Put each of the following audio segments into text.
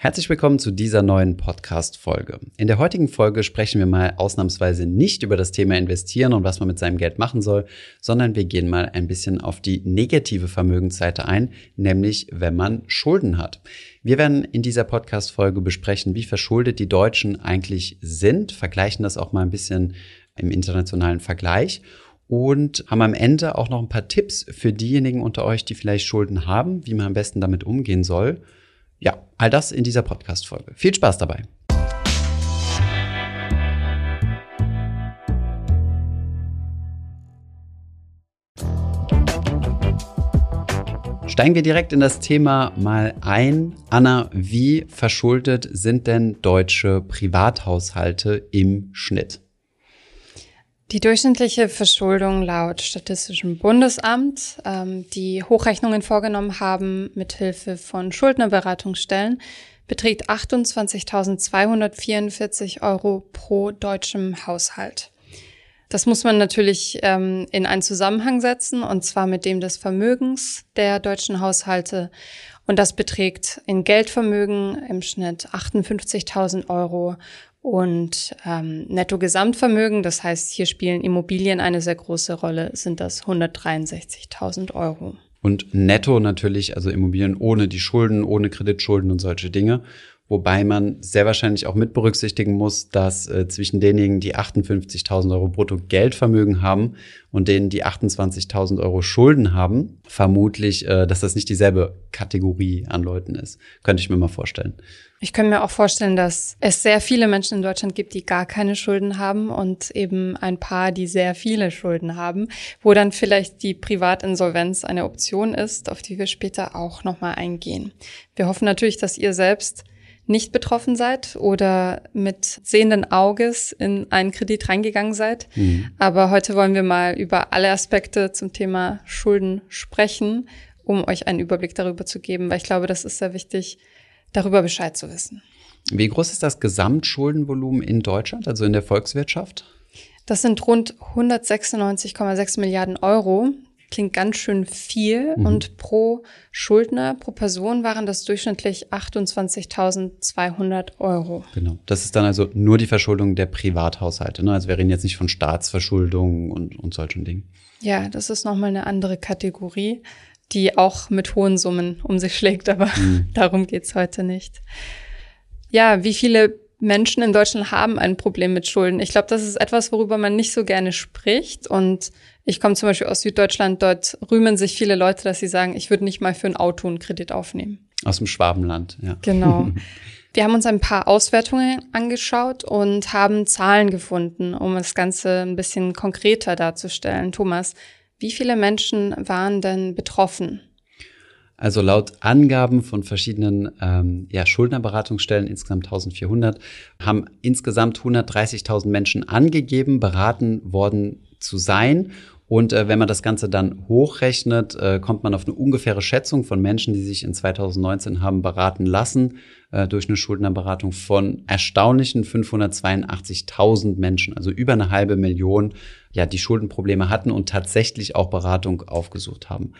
Herzlich willkommen zu dieser neuen Podcast-Folge. In der heutigen Folge sprechen wir mal ausnahmsweise nicht über das Thema Investieren und was man mit seinem Geld machen soll, sondern wir gehen mal ein bisschen auf die negative Vermögensseite ein, nämlich wenn man Schulden hat. Wir werden in dieser Podcast-Folge besprechen, wie verschuldet die Deutschen eigentlich sind, vergleichen das auch mal ein bisschen im internationalen Vergleich und haben am Ende auch noch ein paar Tipps für diejenigen unter euch, die vielleicht Schulden haben, wie man am besten damit umgehen soll. Ja, all das in dieser Podcast-Folge. Viel Spaß dabei. Steigen wir direkt in das Thema mal ein. Anna, wie verschuldet sind denn deutsche Privathaushalte im Schnitt? Die durchschnittliche Verschuldung laut Statistischem Bundesamt, ähm, die Hochrechnungen vorgenommen haben mithilfe von Schuldnerberatungsstellen, beträgt 28.244 Euro pro deutschem Haushalt. Das muss man natürlich ähm, in einen Zusammenhang setzen, und zwar mit dem des Vermögens der deutschen Haushalte. Und das beträgt in Geldvermögen im Schnitt 58.000 Euro und ähm, Netto-Gesamtvermögen, das heißt, hier spielen Immobilien eine sehr große Rolle, sind das 163.000 Euro. Und netto natürlich, also Immobilien ohne die Schulden, ohne Kreditschulden und solche Dinge. Wobei man sehr wahrscheinlich auch mit berücksichtigen muss, dass äh, zwischen denjenigen, die 58.000 Euro brutto Geldvermögen haben und denen, die 28.000 Euro Schulden haben, vermutlich, äh, dass das nicht dieselbe Kategorie an Leuten ist. Könnte ich mir mal vorstellen. Ich könnte mir auch vorstellen, dass es sehr viele Menschen in Deutschland gibt, die gar keine Schulden haben und eben ein paar, die sehr viele Schulden haben, wo dann vielleicht die Privatinsolvenz eine Option ist, auf die wir später auch nochmal eingehen. Wir hoffen natürlich, dass ihr selbst nicht betroffen seid oder mit sehenden Auges in einen Kredit reingegangen seid. Mhm. Aber heute wollen wir mal über alle Aspekte zum Thema Schulden sprechen, um euch einen Überblick darüber zu geben, weil ich glaube, das ist sehr wichtig, darüber Bescheid zu wissen. Wie groß ist das Gesamtschuldenvolumen in Deutschland, also in der Volkswirtschaft? Das sind rund 196,6 Milliarden Euro klingt ganz schön viel mhm. und pro Schuldner, pro Person waren das durchschnittlich 28.200 Euro. Genau. Das ist dann also nur die Verschuldung der Privathaushalte. Ne? Also wir reden jetzt nicht von Staatsverschuldung und, und solchen Dingen. Ja, das ist nochmal eine andere Kategorie, die auch mit hohen Summen um sich schlägt, aber mhm. darum geht's heute nicht. Ja, wie viele Menschen in Deutschland haben ein Problem mit Schulden. Ich glaube, das ist etwas, worüber man nicht so gerne spricht. Und ich komme zum Beispiel aus Süddeutschland, dort rühmen sich viele Leute, dass sie sagen, ich würde nicht mal für ein Auto einen Kredit aufnehmen. Aus dem Schwabenland, ja. Genau. Wir haben uns ein paar Auswertungen angeschaut und haben Zahlen gefunden, um das Ganze ein bisschen konkreter darzustellen. Thomas, wie viele Menschen waren denn betroffen? Also laut Angaben von verschiedenen ähm, ja, Schuldnerberatungsstellen, insgesamt 1400, haben insgesamt 130.000 Menschen angegeben, beraten worden zu sein. Und äh, wenn man das Ganze dann hochrechnet, äh, kommt man auf eine ungefähre Schätzung von Menschen, die sich in 2019 haben beraten lassen, äh, durch eine Schuldnerberatung von erstaunlichen 582.000 Menschen, also über eine halbe Million, ja, die Schuldenprobleme hatten und tatsächlich auch Beratung aufgesucht haben.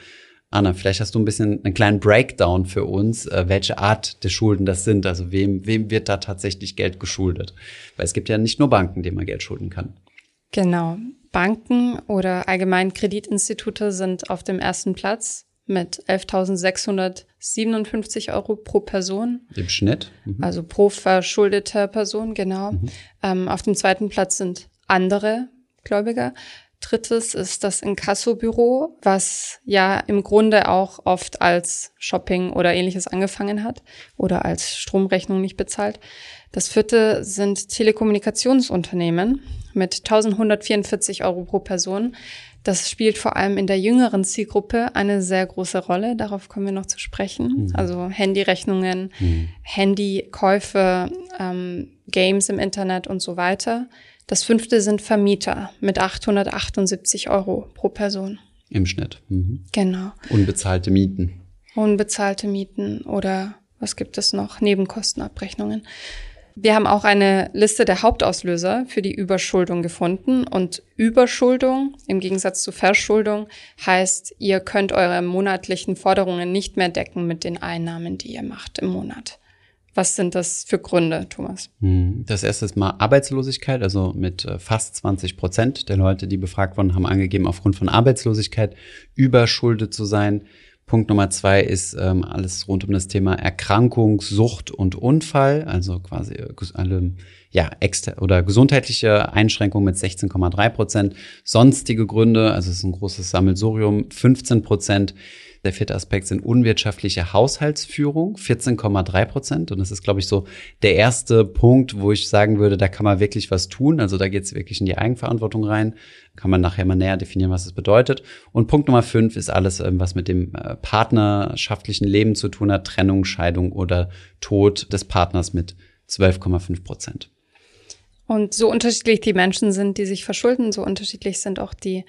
Anna, vielleicht hast du ein bisschen einen kleinen Breakdown für uns, äh, welche Art der Schulden das sind. Also wem, wem wird da tatsächlich Geld geschuldet? Weil es gibt ja nicht nur Banken, denen man Geld schulden kann. Genau. Banken oder allgemein Kreditinstitute sind auf dem ersten Platz mit 11.657 Euro pro Person. Im Schnitt? Mhm. Also pro verschuldeter Person, genau. Mhm. Ähm, auf dem zweiten Platz sind andere Gläubiger Drittes ist das Inkassobüro, was ja im Grunde auch oft als Shopping oder ähnliches angefangen hat oder als Stromrechnung nicht bezahlt. Das vierte sind Telekommunikationsunternehmen mit 1144 Euro pro Person. Das spielt vor allem in der jüngeren Zielgruppe eine sehr große Rolle. Darauf kommen wir noch zu sprechen. Mhm. Also Handyrechnungen, mhm. Handykäufe, ähm, Games im Internet und so weiter. Das fünfte sind Vermieter mit 878 Euro pro Person. Im Schnitt. Mhm. Genau. Unbezahlte Mieten. Unbezahlte Mieten oder was gibt es noch? Nebenkostenabrechnungen. Wir haben auch eine Liste der Hauptauslöser für die Überschuldung gefunden. Und Überschuldung im Gegensatz zu Verschuldung heißt, ihr könnt eure monatlichen Forderungen nicht mehr decken mit den Einnahmen, die ihr macht im Monat Was sind das für Gründe, Thomas? Hm, das erste ist mal Arbeitslosigkeit, also mit äh, fast 20 Prozent der Leute, die befragt wurden, haben angegeben, aufgrund von Arbeitslosigkeit überschuldet zu sein. Punkt Nummer zwei ist ähm, alles rund um das Thema Erkrankung, Sucht und Unfall, also quasi äh, alle ja, exter oder gesundheitliche Einschränkungen mit 16,3 Prozent. Sonstige Gründe, also es ist ein großes Sammelsurium, 15 Prozent. Der vierte Aspekt sind unwirtschaftliche Haushaltsführung, 14,3 Prozent. Und das ist, glaube ich, so der erste Punkt, wo ich sagen würde, da kann man wirklich was tun. Also da geht es wirklich in die Eigenverantwortung rein. Kann man nachher mal näher definieren, was es bedeutet. Und Punkt Nummer fünf ist alles, ähm, was mit dem äh, partnerschaftlichen Leben zu tun hat, Trennung, Scheidung oder Tod des Partners mit 12,5 Prozent. Und so unterschiedlich die Menschen sind, die sich verschulden, so unterschiedlich sind auch die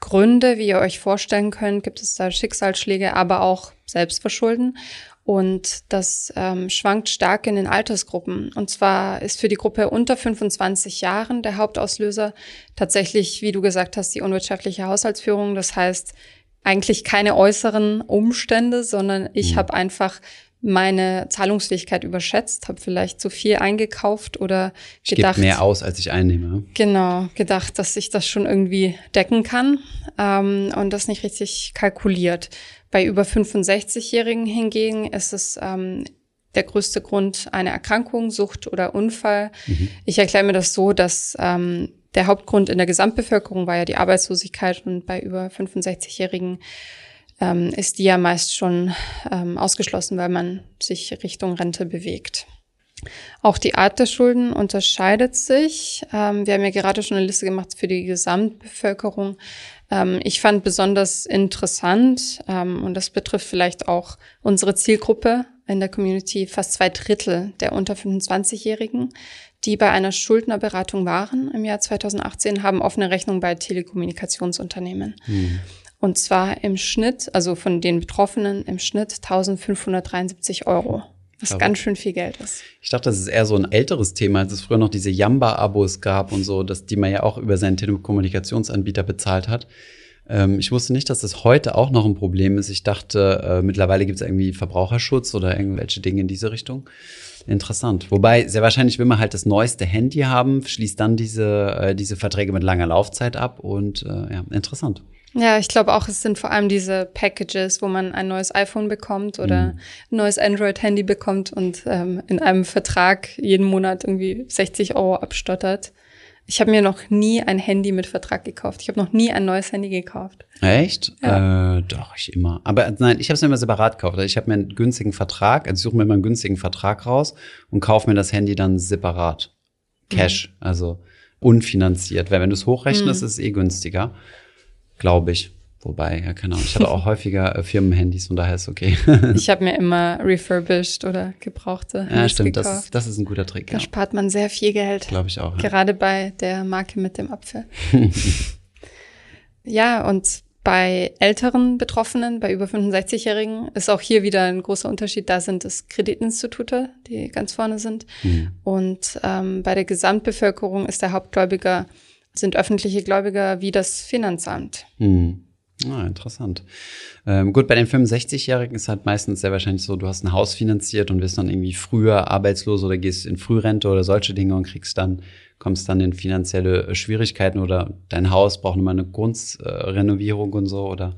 Gründe, wie ihr euch vorstellen könnt, gibt es da Schicksalsschläge, aber auch Selbstverschulden. Und das ähm, schwankt stark in den Altersgruppen. Und zwar ist für die Gruppe unter 25 Jahren der Hauptauslöser tatsächlich, wie du gesagt hast, die unwirtschaftliche Haushaltsführung. Das heißt, eigentlich keine äußeren Umstände, sondern ich mhm. habe einfach meine Zahlungsfähigkeit überschätzt, habe vielleicht zu viel eingekauft oder ich gedacht. Mehr aus, als ich einnehme. Genau, gedacht, dass ich das schon irgendwie decken kann ähm, und das nicht richtig kalkuliert. Bei über 65-Jährigen hingegen ist es ähm, der größte Grund eine Erkrankung, Sucht oder Unfall. Mhm. Ich erkläre mir das so, dass ähm, der Hauptgrund in der Gesamtbevölkerung war ja die Arbeitslosigkeit und bei über 65-Jährigen ähm, ist die ja meist schon ähm, ausgeschlossen, weil man sich Richtung Rente bewegt. Auch die Art der Schulden unterscheidet sich. Ähm, wir haben ja gerade schon eine Liste gemacht für die Gesamtbevölkerung. Ähm, ich fand besonders interessant, ähm, und das betrifft vielleicht auch unsere Zielgruppe in der Community, fast zwei Drittel der unter 25-Jährigen, die bei einer Schuldnerberatung waren im Jahr 2018, haben offene Rechnungen bei Telekommunikationsunternehmen. Mhm. Und zwar im Schnitt, also von den Betroffenen im Schnitt 1573 Euro. Was ganz schön viel Geld ist. Ich dachte, das ist eher so ein älteres Thema, als es früher noch diese Yamba-Abos gab und so, dass die man ja auch über seinen Telekommunikationsanbieter bezahlt hat. Ähm, ich wusste nicht, dass das heute auch noch ein Problem ist. Ich dachte, äh, mittlerweile gibt es irgendwie Verbraucherschutz oder irgendwelche Dinge in diese Richtung. Interessant. Wobei, sehr wahrscheinlich will man halt das neueste Handy haben, schließt dann diese, äh, diese Verträge mit langer Laufzeit ab und äh, ja, interessant. Ja, ich glaube auch, es sind vor allem diese Packages, wo man ein neues iPhone bekommt oder mhm. ein neues Android-Handy bekommt und ähm, in einem Vertrag jeden Monat irgendwie 60 Euro abstottert. Ich habe mir noch nie ein Handy mit Vertrag gekauft. Ich habe noch nie ein neues Handy gekauft. Echt? Ja. Äh, doch, ich immer. Aber nein, ich habe es mir immer separat gekauft. Also ich habe mir einen günstigen Vertrag, also ich suche mir immer einen günstigen Vertrag raus und kaufe mir das Handy dann separat. Cash, mhm. also unfinanziert. Weil wenn du es hochrechnest, mhm. ist es eh günstiger glaube ich. Wobei, ja, keine Ahnung. Ich hatte auch häufiger äh, Firmenhandys und daher ist okay. ich habe mir immer refurbished oder gebrauchte. Ja, stimmt. Das ist, das ist ein guter Trick. Da ja. spart man sehr viel Geld. Glaube ich auch. Ja. Gerade bei der Marke mit dem Apfel. ja, und bei älteren Betroffenen, bei über 65-Jährigen, ist auch hier wieder ein großer Unterschied. Da sind es Kreditinstitute, die ganz vorne sind. Mhm. Und ähm, bei der Gesamtbevölkerung ist der Hauptgläubiger sind öffentliche Gläubiger wie das Finanzamt. Hm. Ah, interessant. Ähm, gut, bei den 65-Jährigen ist halt meistens sehr wahrscheinlich so, du hast ein Haus finanziert und wirst dann irgendwie früher arbeitslos oder gehst in Frührente oder solche Dinge und kriegst dann, kommst dann in finanzielle äh, Schwierigkeiten oder dein Haus braucht nochmal eine Grundrenovierung und so oder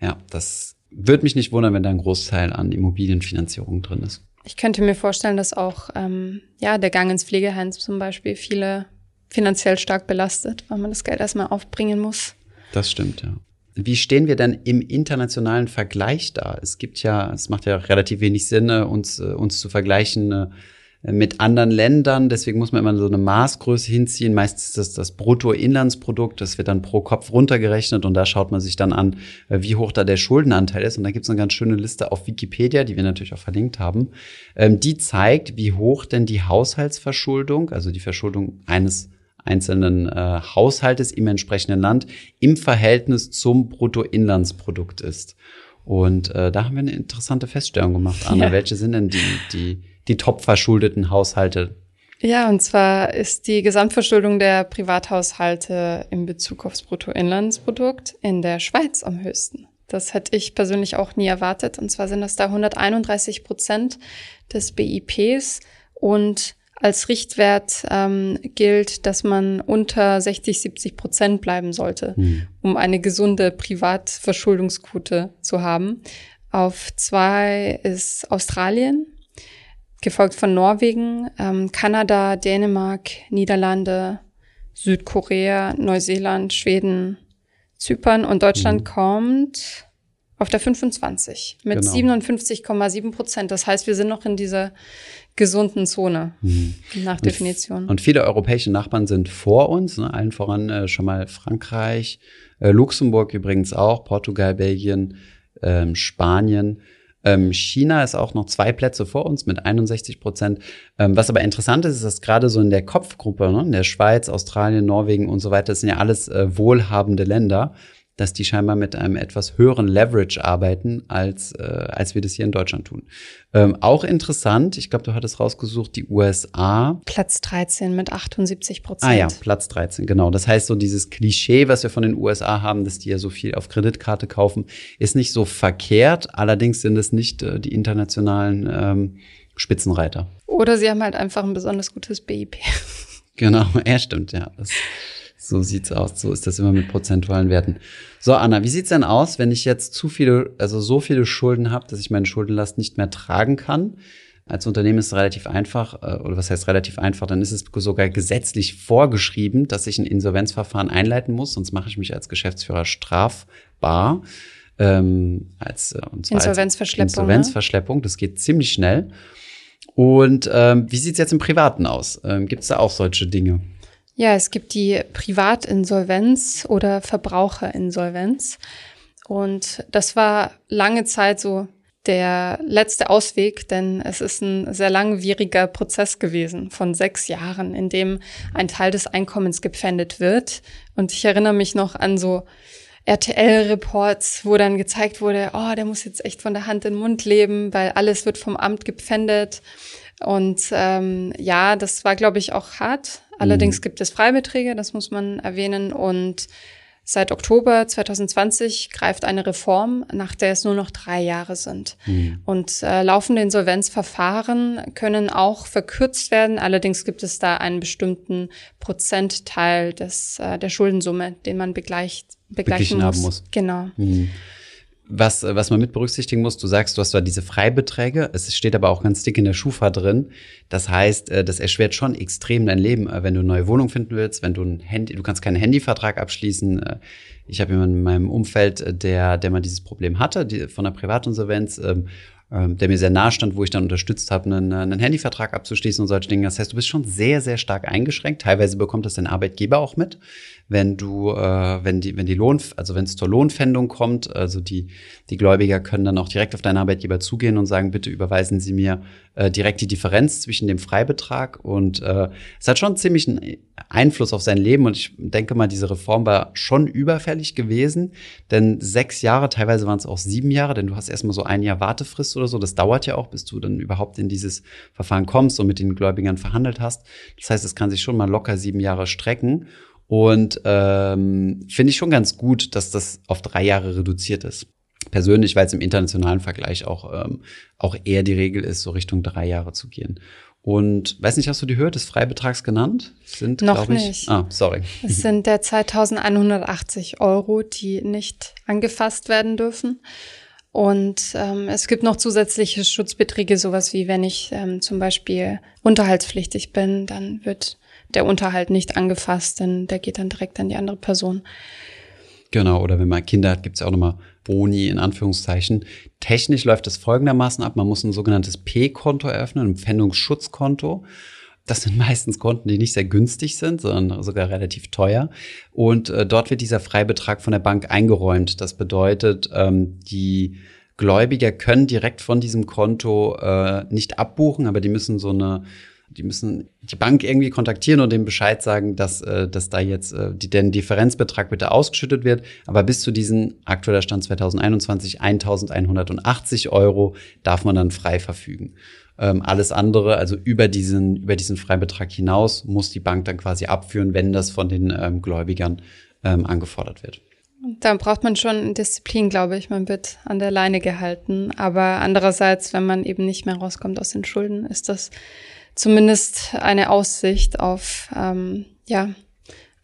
ja, das würde mich nicht wundern, wenn da ein Großteil an Immobilienfinanzierung drin ist. Ich könnte mir vorstellen, dass auch ähm, ja der Gang ins Pflegeheim zum Beispiel viele finanziell stark belastet, weil man das Geld erstmal aufbringen muss. Das stimmt, ja. Wie stehen wir denn im internationalen Vergleich da? Es gibt ja, es macht ja relativ wenig Sinn, äh, uns, äh, uns zu vergleichen äh, mit anderen Ländern. Deswegen muss man immer so eine Maßgröße hinziehen. Meistens ist das das Bruttoinlandsprodukt. Das wird dann pro Kopf runtergerechnet und da schaut man sich dann an, wie hoch da der Schuldenanteil ist. Und da gibt es eine ganz schöne Liste auf Wikipedia, die wir natürlich auch verlinkt haben. Ähm, die zeigt, wie hoch denn die Haushaltsverschuldung, also die Verschuldung eines einzelnen äh, Haushaltes im entsprechenden Land im Verhältnis zum Bruttoinlandsprodukt ist. Und äh, da haben wir eine interessante Feststellung gemacht, Anna. Ja. Welche sind denn die, die, die top verschuldeten Haushalte? Ja, und zwar ist die Gesamtverschuldung der Privathaushalte in Bezug aufs Bruttoinlandsprodukt in der Schweiz am höchsten. Das hätte ich persönlich auch nie erwartet. Und zwar sind das da 131 Prozent des BIPs und als Richtwert ähm, gilt, dass man unter 60, 70 Prozent bleiben sollte, hm. um eine gesunde Privatverschuldungsquote zu haben. Auf zwei ist Australien, gefolgt von Norwegen, ähm, Kanada, Dänemark, Niederlande, Südkorea, Neuseeland, Schweden, Zypern und Deutschland mhm. kommt auf der 25 mit genau. 57,7 Prozent. Das heißt, wir sind noch in dieser gesunden Zone mhm. nach Definition. Und viele europäische Nachbarn sind vor uns, ne? allen voran äh, schon mal Frankreich, äh, Luxemburg übrigens auch, Portugal, Belgien, ähm, Spanien. Ähm, China ist auch noch zwei Plätze vor uns mit 61 Prozent. Ähm, was aber interessant ist, ist, dass gerade so in der Kopfgruppe, ne, in der Schweiz, Australien, Norwegen und so weiter, das sind ja alles äh, wohlhabende Länder dass die scheinbar mit einem etwas höheren Leverage arbeiten, als, äh, als wir das hier in Deutschland tun. Ähm, auch interessant, ich glaube, du hattest rausgesucht, die USA. Platz 13 mit 78 Prozent. Ah ja, Platz 13, genau. Das heißt, so dieses Klischee, was wir von den USA haben, dass die ja so viel auf Kreditkarte kaufen, ist nicht so verkehrt. Allerdings sind es nicht äh, die internationalen ähm, Spitzenreiter. Oder sie haben halt einfach ein besonders gutes BIP. Genau, er stimmt, ja. Das so sieht's aus. So ist das immer mit prozentualen Werten. So, Anna, wie sieht's denn aus, wenn ich jetzt zu viele, also so viele Schulden habe, dass ich meine Schuldenlast nicht mehr tragen kann? Als Unternehmen ist es relativ einfach, äh, oder was heißt relativ einfach, dann ist es sogar gesetzlich vorgeschrieben, dass ich ein Insolvenzverfahren einleiten muss, sonst mache ich mich als Geschäftsführer strafbar. Ähm, als, äh, und zwar Insolvenzverschleppung. Als Insolvenzverschleppung, das geht ziemlich schnell. Und ähm, wie sieht's jetzt im Privaten aus? Ähm, Gibt es da auch solche Dinge? Ja, es gibt die Privatinsolvenz oder Verbraucherinsolvenz. Und das war lange Zeit so der letzte Ausweg, denn es ist ein sehr langwieriger Prozess gewesen von sechs Jahren, in dem ein Teil des Einkommens gepfändet wird. Und ich erinnere mich noch an so RTL-Reports, wo dann gezeigt wurde, oh, der muss jetzt echt von der Hand in den Mund leben, weil alles wird vom Amt gepfändet. Und ähm, ja, das war, glaube ich, auch hart. Allerdings mhm. gibt es Freibeträge, das muss man erwähnen. Und seit Oktober 2020 greift eine Reform, nach der es nur noch drei Jahre sind. Mhm. Und äh, laufende Insolvenzverfahren können auch verkürzt werden. Allerdings gibt es da einen bestimmten Prozentteil des, äh, der Schuldensumme, den man begleicht, begleichen muss. Haben muss. Genau. Mhm. Was, was man mit berücksichtigen muss, du sagst, du hast zwar diese Freibeträge, es steht aber auch ganz dick in der Schufa drin. Das heißt, äh, das erschwert schon extrem dein Leben, äh, wenn du eine neue Wohnung finden willst, wenn du ein Handy, du kannst keinen Handyvertrag abschließen. Äh, ich habe jemanden in meinem Umfeld, der, der mal dieses Problem hatte, die, von der Privatinsolvenz, ähm, ähm, der mir sehr nahe stand, wo ich dann unterstützt habe, einen, einen Handyvertrag abzuschließen und solche Dinge. Das heißt, du bist schon sehr, sehr stark eingeschränkt. Teilweise bekommt das dein Arbeitgeber auch mit wenn du, äh, wenn die, wenn die Lohn, also wenn es zur Lohnpfändung kommt, also die, die Gläubiger können dann auch direkt auf deinen Arbeitgeber zugehen und sagen, bitte überweisen Sie mir äh, direkt die Differenz zwischen dem Freibetrag und äh, es hat schon ziemlich einen Einfluss auf sein Leben und ich denke mal, diese Reform war schon überfällig gewesen, denn sechs Jahre, teilweise waren es auch sieben Jahre, denn du hast erstmal so ein Jahr Wartefrist oder so, das dauert ja auch, bis du dann überhaupt in dieses Verfahren kommst und mit den Gläubigern verhandelt hast. Das heißt, es kann sich schon mal locker sieben Jahre strecken und ähm, finde ich schon ganz gut, dass das auf drei Jahre reduziert ist. Persönlich, weil es im internationalen Vergleich auch, ähm, auch eher die Regel ist, so Richtung drei Jahre zu gehen. Und weiß nicht, hast du die Höhe des Freibetrags genannt? Sind, Noch ich, nicht. Ah, sorry. Es sind derzeit 1180 Euro, die nicht angefasst werden dürfen. Und ähm, es gibt noch zusätzliche Schutzbeträge, sowas wie wenn ich ähm, zum Beispiel unterhaltspflichtig bin, dann wird der Unterhalt nicht angefasst, denn der geht dann direkt an die andere Person. Genau, oder wenn man Kinder hat, gibt es ja auch nochmal Boni in Anführungszeichen. Technisch läuft es folgendermaßen ab. Man muss ein sogenanntes P-Konto eröffnen, ein Pfändungsschutzkonto. Das sind meistens Konten, die nicht sehr günstig sind, sondern sogar relativ teuer. Und äh, dort wird dieser Freibetrag von der Bank eingeräumt. Das bedeutet, ähm, die Gläubiger können direkt von diesem Konto äh, nicht abbuchen, aber die müssen so eine die müssen die Bank irgendwie kontaktieren und dem Bescheid sagen, dass, äh, dass da jetzt äh, die, den Differenzbetrag bitte ausgeschüttet wird. Aber bis zu diesem aktueller Stand 2021 1180 Euro darf man dann frei verfügen. Ähm, alles andere, also über diesen, über diesen Freibetrag hinaus, muss die Bank dann quasi abführen, wenn das von den ähm, Gläubigern ähm, angefordert wird. Da braucht man schon Disziplin, glaube ich. Man wird an der Leine gehalten. Aber andererseits, wenn man eben nicht mehr rauskommt aus den Schulden, ist das zumindest eine Aussicht auf ähm, ja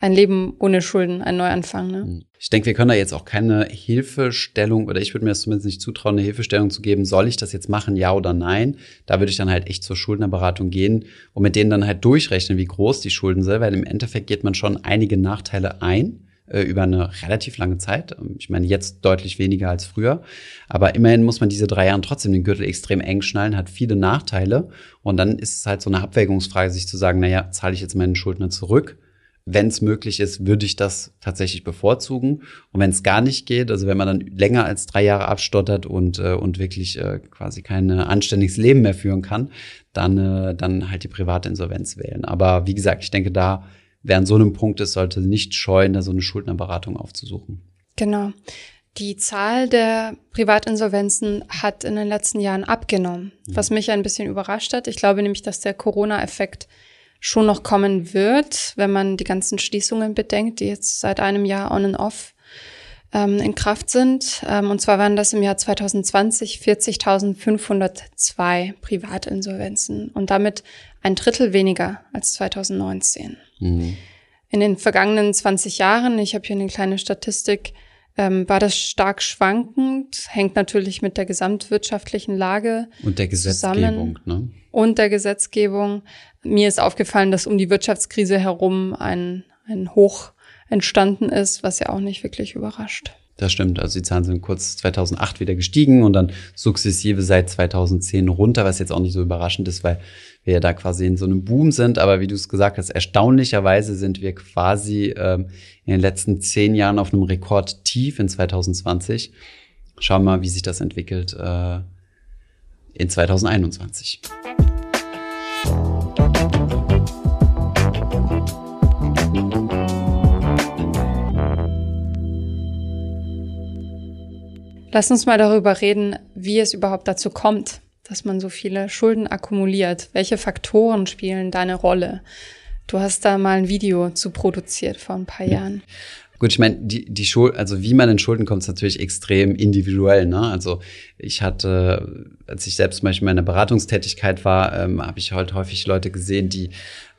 ein Leben ohne Schulden, ein Neuanfang. Ne? Hm. Ich denke, wir können da jetzt auch keine Hilfestellung, oder ich würde mir das zumindest nicht zutrauen, eine Hilfestellung zu geben, soll ich das jetzt machen, ja oder nein? Da würde ich dann halt echt zur Schuldnerberatung gehen und mit denen dann halt durchrechnen, wie groß die Schulden sind, weil im Endeffekt geht man schon einige Nachteile ein äh, über eine relativ lange Zeit. Ich meine, jetzt deutlich weniger als früher. Aber immerhin muss man diese drei Jahre trotzdem den Gürtel extrem eng schnallen, hat viele Nachteile. Und dann ist es halt so eine Abwägungsfrage, sich zu sagen, naja, zahle ich jetzt meinen Schuldner zurück? wenn es möglich ist, würde ich das tatsächlich bevorzugen. Und wenn es gar nicht geht, also wenn man dann länger als drei Jahre abstottert und, äh, und wirklich äh, quasi kein anständiges Leben mehr führen kann, dann, äh, dann halt die private Insolvenz wählen. Aber wie gesagt, ich denke, da, wer an so einem Punkt ist, sollte nicht scheuen, da so eine Schuldnerberatung aufzusuchen. Genau. Die Zahl der Privatinsolvenzen hat in den letzten Jahren abgenommen, was mich ein bisschen überrascht hat. Ich glaube nämlich, dass der Corona-Effekt schon noch kommen wird, wenn man die ganzen Schließungen bedenkt, die jetzt seit einem Jahr on and off ähm, in Kraft sind. Ähm, und zwar waren das im Jahr 2020 40.502 Privatinsolvenzen und damit ein Drittel weniger als 2019. Mhm. In den vergangenen 20 Jahren, ich habe hier eine kleine Statistik, ähm, war das stark schwankend, hängt natürlich mit der gesamtwirtschaftlichen Lage und der Gesetzgebung, zusammen. ne? Und der Gesetzgebung. Mir ist aufgefallen, dass um die Wirtschaftskrise herum ein, ein Hoch entstanden ist, was ja auch nicht wirklich überrascht. Das stimmt. Also die Zahlen sind kurz 2008 wieder gestiegen und dann sukzessive seit 2010 runter, was jetzt auch nicht so überraschend ist, weil wir da quasi in so einem Boom sind. Aber wie du es gesagt hast, erstaunlicherweise sind wir quasi ähm, in den letzten zehn Jahren auf einem Rekordtief in 2020. Schauen wir mal, wie sich das entwickelt äh, in 2021. Lass uns mal darüber reden, wie es überhaupt dazu kommt, dass man so viele Schulden akkumuliert. Welche Faktoren spielen da eine Rolle? Du hast da mal ein Video zu produziert vor ein paar Jahren. Gut, ich meine, die, die Schuld, also wie man in Schulden kommt, ist natürlich extrem individuell. Ne? Also ich hatte, als ich selbst zum Beispiel in meiner Beratungstätigkeit war, ähm, habe ich halt häufig Leute gesehen, die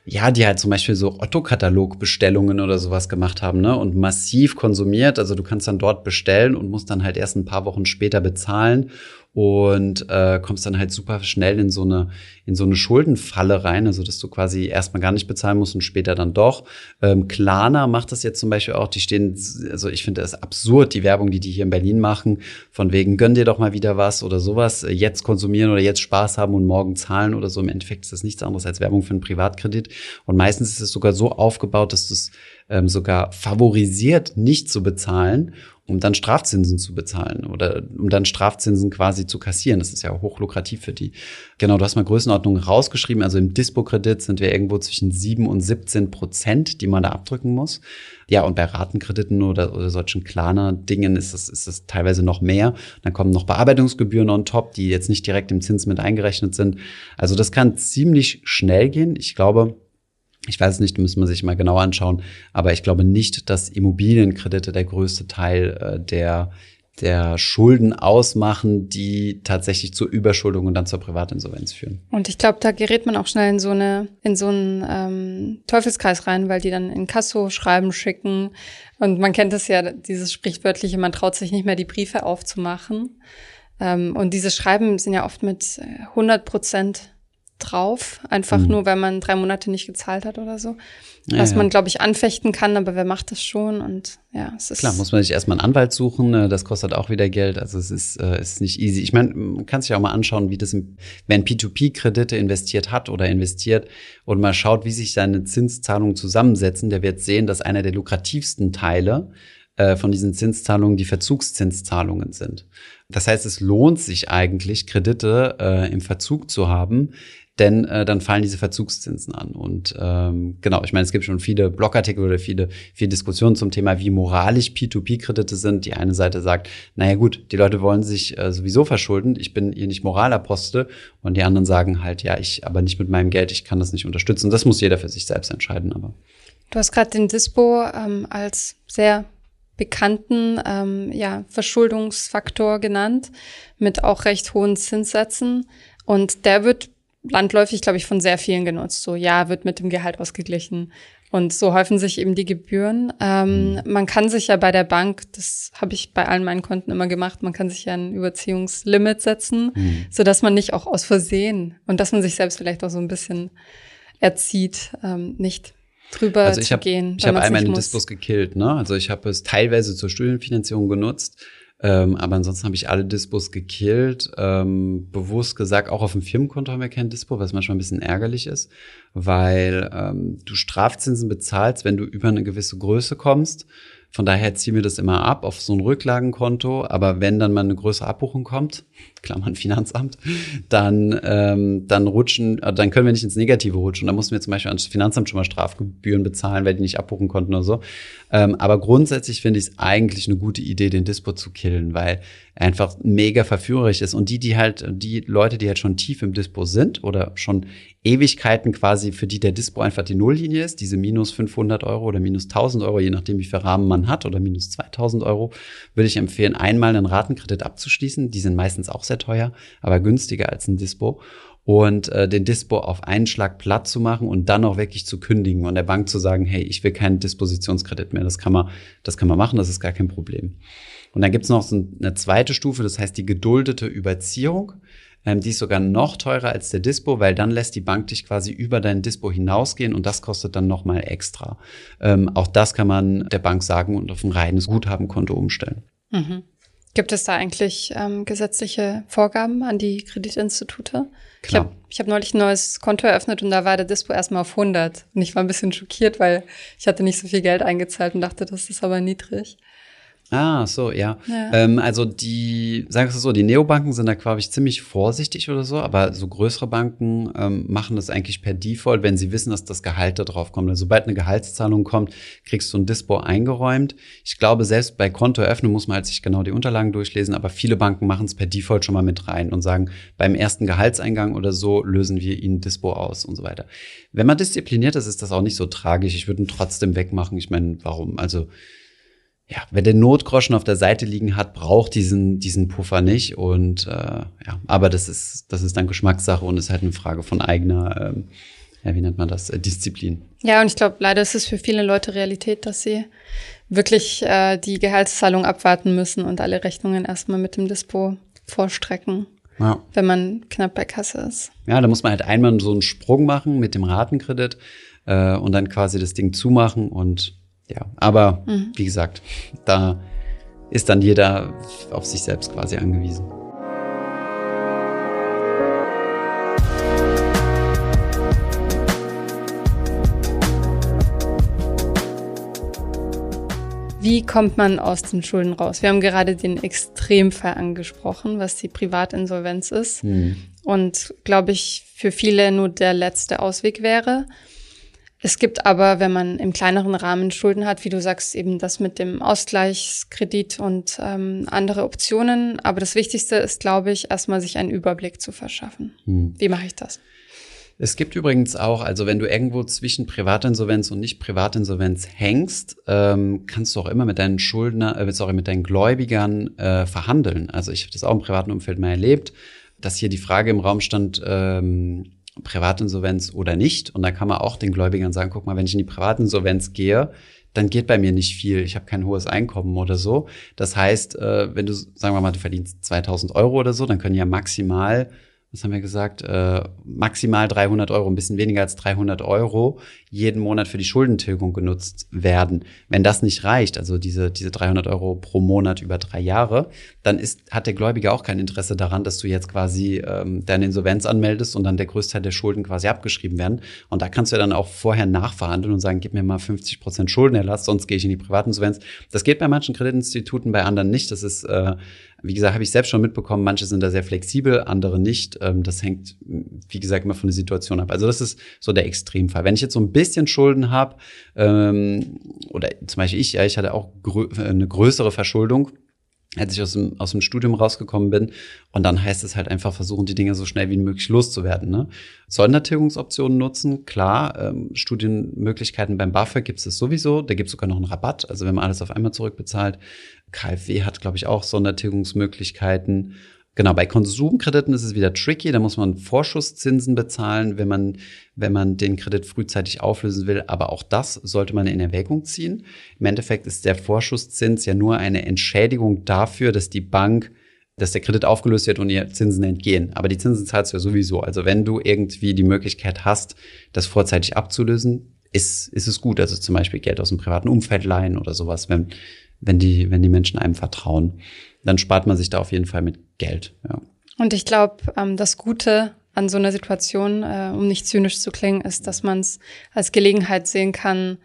ja, die halt zum Beispiel so Otto-Katalog-Bestellungen oder sowas gemacht haben, ne? Und massiv konsumiert. Also du kannst dann dort bestellen und musst dann halt erst ein paar Wochen später bezahlen und äh, kommst dann halt super schnell in so eine in so eine Schuldenfalle rein, also dass du quasi erstmal gar nicht bezahlen musst und später dann doch. Ähm, Klarna macht das jetzt zum Beispiel auch. Die stehen, also ich finde das absurd, die Werbung, die die hier in Berlin machen, von wegen gönn dir doch mal wieder was oder sowas, jetzt konsumieren oder jetzt Spaß haben und morgen zahlen oder so. Im Endeffekt ist das nichts anderes als Werbung für einen Privatkredit und meistens ist es sogar so aufgebaut, dass du es ähm, sogar favorisiert, nicht zu bezahlen um dann Strafzinsen zu bezahlen oder um dann Strafzinsen quasi zu kassieren. Das ist ja hochlukrativ für die. Genau, du hast mal Größenordnung rausgeschrieben. Also im Dispo-Kredit sind wir irgendwo zwischen 7 und 17 Prozent, die man da abdrücken muss. Ja, und bei Ratenkrediten oder, oder solchen kleiner Dingen ist das, ist das teilweise noch mehr. Dann kommen noch Bearbeitungsgebühren on top, die jetzt nicht direkt im Zins mit eingerechnet sind. Also das kann ziemlich schnell gehen. Ich glaube, ich weiß es nicht, müssen wir sich mal genau anschauen. Aber ich glaube nicht, dass Immobilienkredite der größte Teil äh, der, der Schulden ausmachen, die tatsächlich zur Überschuldung und dann zur Privatinsolvenz führen. Und ich glaube, da gerät man auch schnell in so eine, in so einen ähm, Teufelskreis rein, weil die dann in Kasso schreiben schicken. Und man kennt es ja, dieses sprichwörtliche, man traut sich nicht mehr die Briefe aufzumachen. Ähm, und diese Schreiben sind ja oft mit 100 Prozent drauf, einfach mhm. nur, weil man drei Monate nicht gezahlt hat oder so. Ja, Was man, glaube ich, anfechten kann, aber wer macht das schon? Und ja, es ist. Klar, muss man sich erstmal einen Anwalt suchen, ne? das kostet auch wieder Geld. Also es ist, äh, ist nicht easy. Ich meine, man kann sich auch mal anschauen, wie das, wenn P2P-Kredite investiert hat oder investiert und mal schaut, wie sich seine Zinszahlungen zusammensetzen, der wird sehen, dass einer der lukrativsten Teile äh, von diesen Zinszahlungen die Verzugszinszahlungen sind. Das heißt, es lohnt sich eigentlich, Kredite äh, im Verzug zu haben, denn äh, dann fallen diese Verzugszinsen an. Und ähm, genau, ich meine, es gibt schon viele Blogartikel oder viele, viele Diskussionen zum Thema, wie moralisch P2P-Kredite sind. Die eine Seite sagt, naja gut, die Leute wollen sich äh, sowieso verschulden, ich bin hier nicht Moralapostel. Und die anderen sagen halt, ja, ich aber nicht mit meinem Geld, ich kann das nicht unterstützen. Das muss jeder für sich selbst entscheiden. Aber Du hast gerade den Dispo ähm, als sehr bekannten ähm, ja, Verschuldungsfaktor genannt, mit auch recht hohen Zinssätzen. Und der wird landläufig, glaube ich, von sehr vielen genutzt. So, ja, wird mit dem Gehalt ausgeglichen. Und so häufen sich eben die Gebühren. Ähm, mhm. Man kann sich ja bei der Bank, das habe ich bei allen meinen Konten immer gemacht, man kann sich ja ein Überziehungslimit setzen, mhm. so dass man nicht auch aus Versehen und dass man sich selbst vielleicht auch so ein bisschen erzieht, ähm, nicht drüber also ich zu hab, gehen. Ich habe einmal den Dispos gekillt, ne? Also ich habe es teilweise zur Studienfinanzierung genutzt ähm, aber ansonsten habe ich alle Dispos gekillt. Ähm, bewusst gesagt, auch auf dem Firmenkonto haben wir kein Dispo, was manchmal ein bisschen ärgerlich ist, weil ähm, du Strafzinsen bezahlst, wenn du über eine gewisse Größe kommst. Von daher ziehen wir das immer ab auf so ein Rücklagenkonto. Aber wenn dann mal eine größere Abbuchung kommt, Klammern Finanzamt, dann, ähm, dann rutschen, äh, dann können wir nicht ins Negative rutschen. Da mussten wir zum Beispiel ans Finanzamt schon mal Strafgebühren bezahlen, weil die nicht abbuchen konnten oder so. Ähm, aber grundsätzlich finde ich es eigentlich eine gute Idee, den Dispo zu killen, weil er einfach mega verführerisch ist. Und die, die halt, die Leute, die halt schon tief im Dispo sind oder schon Ewigkeiten quasi, für die der Dispo einfach die Nulllinie ist, diese minus 500 Euro oder minus 1000 Euro, je nachdem, wie viel Rahmen man hat, oder minus 2000 Euro, würde ich empfehlen, einmal einen Ratenkredit abzuschließen. Die sind meistens auch sehr teuer, aber günstiger als ein Dispo und äh, den Dispo auf einen Schlag platt zu machen und dann auch wirklich zu kündigen und der Bank zu sagen, hey, ich will keinen Dispositionskredit mehr. Das kann man, das kann man machen, das ist gar kein Problem. Und dann gibt's noch so eine zweite Stufe, das heißt die geduldete Überziehung. Ähm, die ist sogar noch teurer als der Dispo, weil dann lässt die Bank dich quasi über dein Dispo hinausgehen und das kostet dann nochmal extra. Ähm, auch das kann man der Bank sagen und auf ein reines Guthabenkonto umstellen. Mhm. Gibt es da eigentlich ähm, gesetzliche Vorgaben an die Kreditinstitute? Klar. Ich habe ich hab neulich ein neues Konto eröffnet und da war der Dispo erstmal auf 100. Und ich war ein bisschen schockiert, weil ich hatte nicht so viel Geld eingezahlt und dachte, das ist aber niedrig. Ah, so, ja. ja. Ähm, also die, sagst du so, die Neobanken sind da, glaube ich, ziemlich vorsichtig oder so, aber so größere Banken ähm, machen das eigentlich per Default, wenn sie wissen, dass das Gehalt da drauf kommt. Also sobald eine Gehaltszahlung kommt, kriegst du ein Dispo eingeräumt. Ich glaube, selbst bei Kontoeröffnung muss man halt sich genau die Unterlagen durchlesen, aber viele Banken machen es per Default schon mal mit rein und sagen, beim ersten Gehaltseingang oder so lösen wir ihnen Dispo aus und so weiter. Wenn man diszipliniert ist, ist das auch nicht so tragisch. Ich würde ihn trotzdem wegmachen. Ich meine, warum? Also ja, wer den Notgroschen auf der Seite liegen hat, braucht diesen, diesen Puffer nicht. Und äh, ja, aber das ist, das ist dann Geschmackssache und ist halt eine Frage von eigener, ähm, ja, wie nennt man das, äh, Disziplin. Ja, und ich glaube, leider ist es für viele Leute Realität, dass sie wirklich äh, die Gehaltszahlung abwarten müssen und alle Rechnungen erstmal mit dem Dispo vorstrecken. Ja. Wenn man knapp bei Kasse ist. Ja, da muss man halt einmal so einen Sprung machen mit dem Ratenkredit äh, und dann quasi das Ding zumachen und ja, aber mhm. wie gesagt, da ist dann jeder auf sich selbst quasi angewiesen. Wie kommt man aus den Schulden raus? Wir haben gerade den Extremfall angesprochen, was die Privatinsolvenz ist. Mhm. Und glaube ich, für viele nur der letzte Ausweg wäre. Es gibt aber, wenn man im kleineren Rahmen Schulden hat, wie du sagst, eben das mit dem Ausgleichskredit und ähm, andere Optionen. Aber das Wichtigste ist, glaube ich, erstmal sich einen Überblick zu verschaffen. Hm. Wie mache ich das? Es gibt übrigens auch, also wenn du irgendwo zwischen Privatinsolvenz und nicht Privatinsolvenz hängst, ähm, kannst du auch immer mit deinen Schuldner, äh, sorry, mit deinen Gläubigern äh, verhandeln. Also ich habe das auch im privaten Umfeld mal erlebt, dass hier die Frage im Raum stand, ähm, Privatinsolvenz oder nicht. Und da kann man auch den Gläubigern sagen, guck mal, wenn ich in die Privatinsolvenz gehe, dann geht bei mir nicht viel. Ich habe kein hohes Einkommen oder so. Das heißt, äh, wenn du, sagen wir mal, du verdienst 2000 Euro oder so, dann können ja maximal was haben wir gesagt, äh, maximal 300 Euro, ein bisschen weniger als 300 Euro jeden Monat für die Schuldentilgung genutzt werden. Wenn das nicht reicht, also diese, diese 300 Euro pro Monat über drei Jahre, dann ist, hat der Gläubiger auch kein Interesse daran, dass du jetzt quasi ähm, deine Insolvenz anmeldest und dann der Großteil der Schulden quasi abgeschrieben werden. Und da kannst du ja dann auch vorher nachverhandeln und sagen, gib mir mal 50 Prozent Schuldenerlass, sonst gehe ich in die Privatinsolvenz. Das geht bei manchen Kreditinstituten, bei anderen nicht. Das ist äh, wie gesagt, habe ich selbst schon mitbekommen, manche sind da sehr flexibel, andere nicht. Ähm, das hängt, wie gesagt, immer von der Situation ab. Also das ist so der Extremfall. Wenn ich jetzt so ein bisschen Schulden habe, ähm, oder zum Beispiel ich, ja, ich hatte auch grö eine größere Verschuldung, als ich aus dem, aus dem Studium rausgekommen bin. Und dann heißt es halt einfach versuchen, die Dinge so schnell wie möglich loszuwerden. Ne? Sondertilgungsoptionen nutzen, klar. Ähm, Studienmöglichkeiten beim BAföG gibt es sowieso. Da gibt es sogar noch einen Rabatt, also wenn man alles auf einmal zurückbezahlt. KfW hat, glaube ich, auch Sondertilgungsmöglichkeiten. Genau, bei Konsumkrediten ist es wieder tricky. Da muss man Vorschusszinsen bezahlen, wenn man, wenn man den Kredit frühzeitig auflösen will. Aber auch das sollte man in Erwägung ziehen. Im Endeffekt ist der Vorschusszins ja nur eine Entschädigung dafür, dass die Bank, dass der Kredit aufgelöst wird und ihr Zinsen entgehen. Aber die Zinsen zahlst du ja sowieso. Also wenn du irgendwie die Möglichkeit hast, das vorzeitig abzulösen, ist, ist es gut. Also zum Beispiel Geld aus dem privaten Umfeld leihen oder sowas, wenn, wenn die, wenn die Menschen einem vertrauen dann spart man sich da auf jeden Fall mit Geld. Ja. Und ich glaube, ähm, das Gute an so einer Situation, äh, um nicht zynisch zu klingen, ist, dass man es als Gelegenheit sehen kann,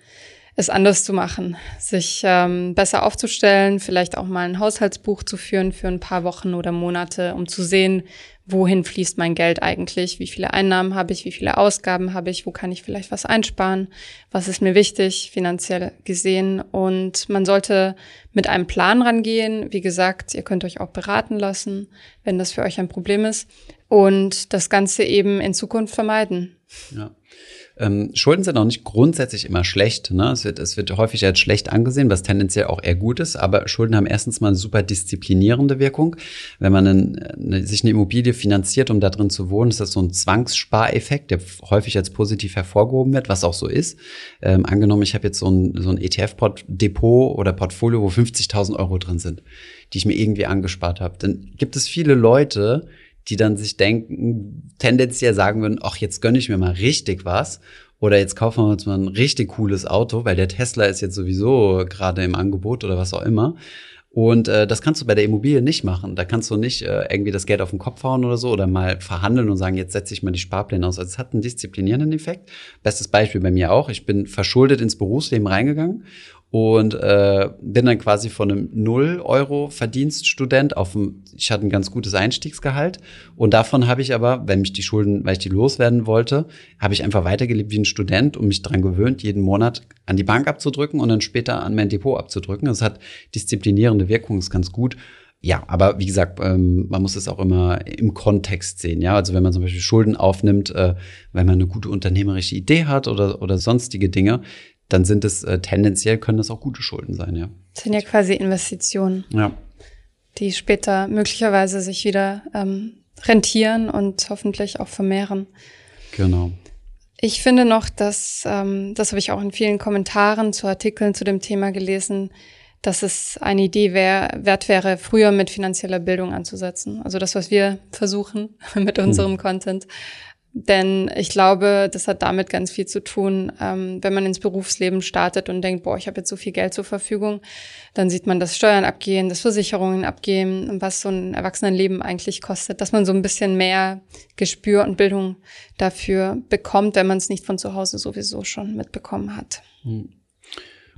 es anders zu machen, sich ähm, besser aufzustellen, vielleicht auch mal ein Haushaltsbuch zu führen für ein paar Wochen oder Monate, um zu sehen, wohin fließt mein Geld eigentlich, wie viele Einnahmen habe ich, wie viele Ausgaben habe ich, wo kann ich vielleicht was einsparen, was ist mir wichtig finanziell gesehen. Und man sollte mit einem Plan rangehen. Wie gesagt, ihr könnt euch auch beraten lassen, wenn das für euch ein Problem ist. Und das Ganze eben in Zukunft vermeiden. Ja. Ähm, Schulden sind auch nicht grundsätzlich immer schlecht. Ne? Es, wird, es wird häufig als schlecht angesehen, was tendenziell auch eher gut ist. Aber Schulden haben erstens mal eine super disziplinierende Wirkung. Wenn man eine, sich eine Immobilie finanziert, um da drin zu wohnen, ist das so ein Zwangsspareffekt, der häufig als positiv hervorgehoben wird, was auch so ist. Ähm, angenommen, ich habe jetzt so ein, so ein ETF-Depot oder Portfolio, wo 50.000 Euro drin sind, die ich mir irgendwie angespart habe. Dann gibt es viele Leute, die dann sich denken, tendenziell sagen würden, ach, jetzt gönne ich mir mal richtig was. Oder jetzt kaufen wir uns mal ein richtig cooles Auto, weil der Tesla ist jetzt sowieso gerade im Angebot oder was auch immer. Und äh, das kannst du bei der Immobilie nicht machen. Da kannst du nicht äh, irgendwie das Geld auf den Kopf hauen oder so oder mal verhandeln und sagen, jetzt setze ich mal die Sparpläne aus. Also es hat einen disziplinierenden Effekt. Bestes Beispiel bei mir auch. Ich bin verschuldet ins Berufsleben reingegangen und äh, bin dann quasi von einem 0 Euro Verdienststudent auf ein, ich hatte ein ganz gutes Einstiegsgehalt und davon habe ich aber, wenn mich die Schulden, weil ich die loswerden wollte, habe ich einfach weitergelebt wie ein Student und mich dran gewöhnt, jeden Monat an die Bank abzudrücken und dann später an mein Depot abzudrücken. Das hat disziplinierende Wirkung, ist ganz gut. Ja, aber wie gesagt, ähm, man muss es auch immer im Kontext sehen. Ja, also wenn man zum Beispiel Schulden aufnimmt, äh, weil man eine gute unternehmerische Idee hat oder, oder sonstige Dinge, dann sind es äh, tendenziell können das auch gute Schulden sein, ja. Das sind ja quasi Investitionen. Ja. Die später möglicherweise sich wieder ähm, rentieren und hoffentlich auch vermehren. Genau. Ich finde noch, dass, ähm, das habe ich auch in vielen Kommentaren zu Artikeln zu dem Thema gelesen, dass es eine Idee wär, wert wäre, früher mit finanzieller Bildung anzusetzen. Also das, was wir versuchen mit unserem hm. Content, denn ich glaube, das hat damit ganz viel zu tun, ähm, wenn man ins Berufsleben startet und denkt, boah, ich habe jetzt so viel Geld zur Verfügung, dann sieht man das Steuern abgehen, das Versicherungen abgehen und was so ein Erwachsenenleben eigentlich kostet, dass man so ein bisschen mehr Gespür und Bildung dafür bekommt, wenn man es nicht von zu Hause sowieso schon mitbekommen hat. Hm.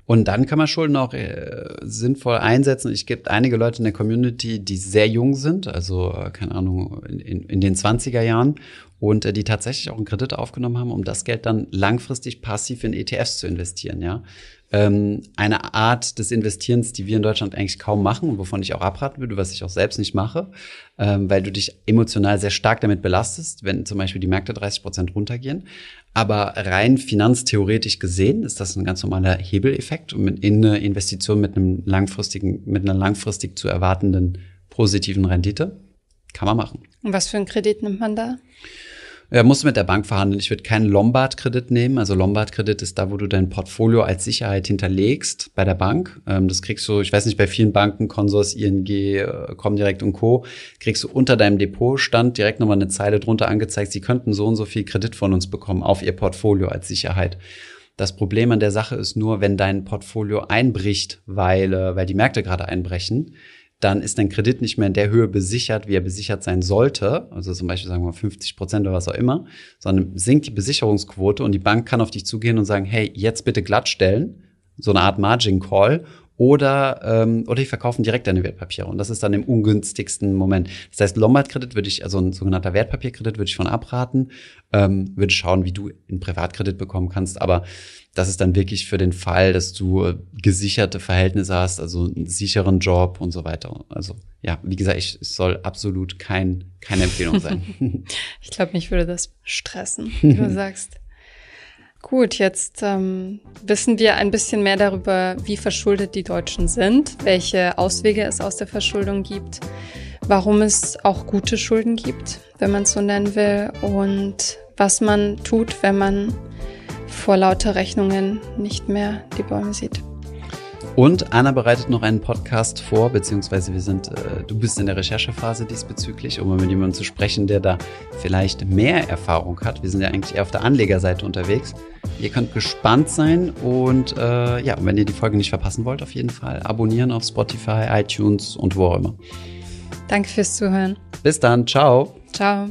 Und dann kann man Schulden auch äh, sinnvoll einsetzen. Ich gibt einige Leute in der Community, die sehr jung sind, also äh, keine Ahnung, in, in den 20er Jahren und äh, die tatsächlich auch einen Kredit aufgenommen haben, um das Geld dann langfristig passiv in ETFs zu investieren, ja. Ähm, eine Art des Investierens, die wir in Deutschland eigentlich kaum machen und wovon ich auch abraten würde, was ich auch selbst nicht mache, ähm, weil du dich emotional sehr stark damit belastest, wenn zum Beispiel die Märkte 30 Prozent runtergehen. Aber rein finanztheoretisch gesehen ist das ein ganz normaler Hebeleffekt und in eine Investition mit einem langfristigen, mit einer langfristig zu erwartenden positiven Rendite kann man machen. Und was für einen Kredit nimmt man da? Ja, musst du mit der Bank verhandeln. Ich würde keinen Lombard-Kredit nehmen. Also Lombard-Kredit ist da, wo du dein Portfolio als Sicherheit hinterlegst bei der Bank. Ähm, das kriegst du, ich weiß nicht, bei vielen Banken, Consors, ING, äh, Comdirect und Co., kriegst du unter deinem Depotstand direkt nochmal eine Zeile drunter angezeigt, sie könnten so und so viel Kredit von uns bekommen auf ihr Portfolio als Sicherheit. Das Problem an der Sache ist nur, wenn dein Portfolio einbricht, weil, äh, weil die Märkte gerade einbrechen, dann ist dein Kredit nicht mehr in der Höhe besichert, wie er besichert sein sollte, also zum Beispiel sagen wir 50 Prozent oder was auch immer, sondern sinkt die Besicherungsquote und die Bank kann auf dich zugehen und sagen, hey, jetzt bitte glattstellen, so eine Art Margin Call oder, ähm, oder die verkaufen direkt deine Wertpapiere. Und das ist dann im ungünstigsten Moment. Das heißt, Lombard-Kredit würde ich, also ein sogenannter Wertpapierkredit würde ich von abraten, ähm, würde schauen, wie du einen Privatkredit bekommen kannst. Aber das ist dann wirklich für den Fall, dass du äh, gesicherte Verhältnisse hast, also einen sicheren Job und so weiter. Also ja, wie gesagt, ich, es soll absolut kein, keine Empfehlung sein. ich glaube, mich würde das stressen, wie du sagst. Gut, jetzt ähm, wissen wir ein bisschen mehr darüber, wie verschuldet die Deutschen sind, welche Auswege es aus der Verschuldung gibt, warum es auch gute Schulden gibt, wenn man es so nennen will, und was man tut, wenn man vor lauter Rechnungen nicht mehr die Bäume sieht. Und Anna bereitet noch einen Podcast vor, beziehungsweise wir sind, äh, du bist in der Recherchephase diesbezüglich, um mit jemandem zu sprechen, der da vielleicht mehr Erfahrung hat. Wir sind ja eigentlich eher auf der Anlegerseite unterwegs. Ihr könnt gespannt sein und äh, ja, wenn ihr die Folge nicht verpassen wollt, auf jeden Fall abonnieren auf Spotify, iTunes und wo auch immer. Danke fürs Zuhören. Bis dann, ciao. Ciao.